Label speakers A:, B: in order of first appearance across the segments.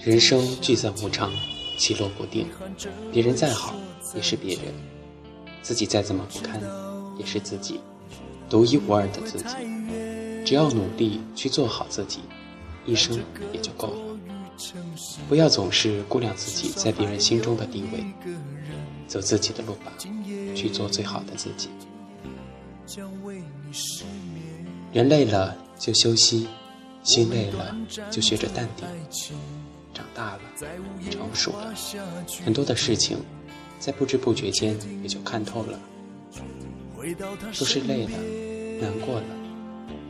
A: 人生聚散无常，起落不定。别人再好也是别人，自己再怎么不堪也是自己，独一无二的自己。只要努力去做好自己，一生也就够了。不要总是估量自己在别人心中的地位，走自己的路吧，去做最好的自己。人累了就休息，心累了就学着淡定。长大了，成熟了，很多的事情，在不知不觉间也就看透了。说是累了，难过了，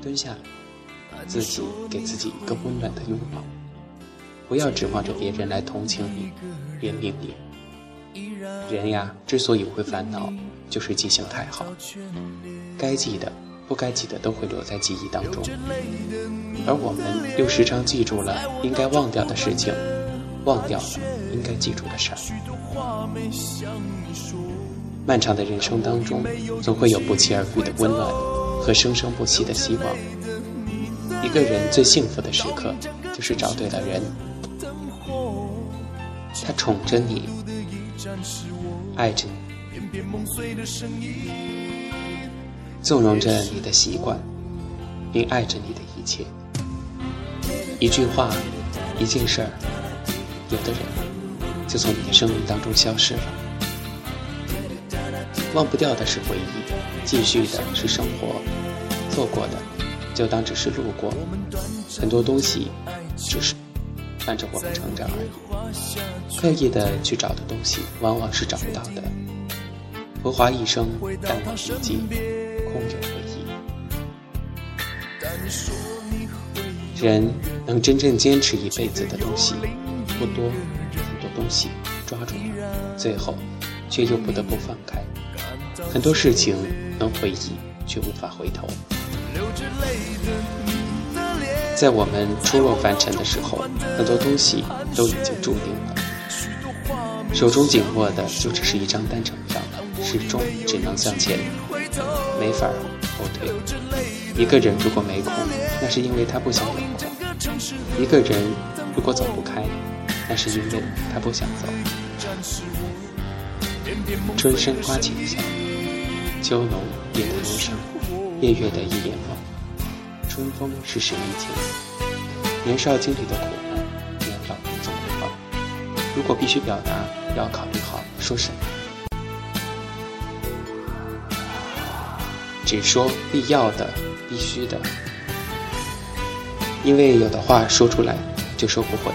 A: 蹲下来，自己给自己一个温暖的拥抱。不要指望着别人来同情你、怜悯你。人呀，之所以会烦恼，就是记性太好，该记的、不该记的都会留在记忆当中，而我们又时常记住了应该忘掉的事情，忘掉了应该记住的事儿。漫长的人生当中，总会有不期而遇的温暖和生生不息的希望。一个人最幸福的时刻，就是找对了人。他宠着你，爱着你，纵容着你的习惯，并爱着你的一切。一句话，一件事儿，有的人就从你的生命当中消失了。忘不掉的是回忆，继续的是生活，错过的就当只是路过。很多东西，只是。伴着我们成长而已，刻意的去找的东西，往往是找不到的。浮华一生，淡忘笔记，空有回忆。人能真正坚持一辈子的东西不多，很多东西抓住了，最后却又不得不放开。很多事情能回忆，却无法回头。在我们初落凡尘的时候，很多东西都已经注定了。手中紧握的就只是一张单程票，始终只能向前，没法后退。一个人如果没空，那是因为他不想有空；一个人如果走不开，那是因为他不想走。春深花浅笑，秋浓夜叹忧伤，夜月的一眼望。春风是谁一情？年少经历的苦难，年老总会忘。如果必须表达，要考虑好说什么。只说必要的、必须的，因为有的话说出来就收不回。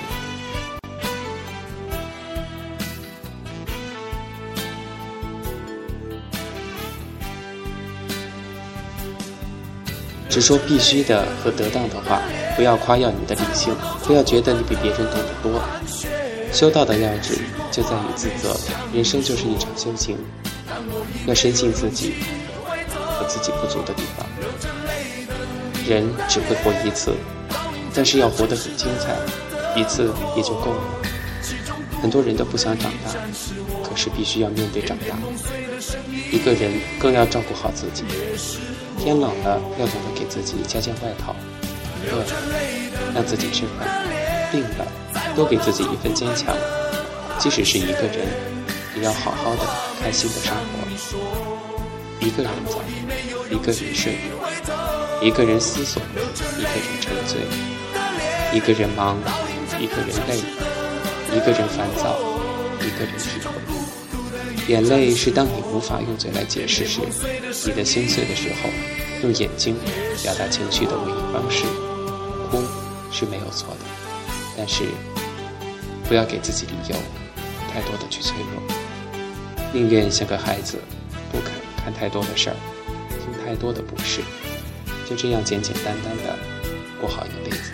A: 只说必须的和得当的话，不要夸耀你的理性，不要觉得你比别人懂得多。修道的要旨就在于自责，人生就是一场修行，要深信自己和自己不足的地方。人只会活一次，但是要活得很精彩，一次也就够了。很多人都不想长大，可是必须要面对长大。一个人更要照顾好自己。天冷了，要懂得给自己加件外套；饿了，让自己吃饭；病了，多给自己一份坚强。即使是一个人，也要好好的、开心的生活。一个人走，一个人睡，一个人思索，一个人沉醉，一个人忙，一个人累，一个人烦躁，一个人体会。眼泪是当你无法用嘴来解释时，你的心碎的时候，用眼睛表达情绪的唯一方式。哭是没有错的，但是不要给自己理由，太多的去脆弱。宁愿像个孩子，不肯看太多的事儿，听太多的不是，就这样简简单单的过好一辈子。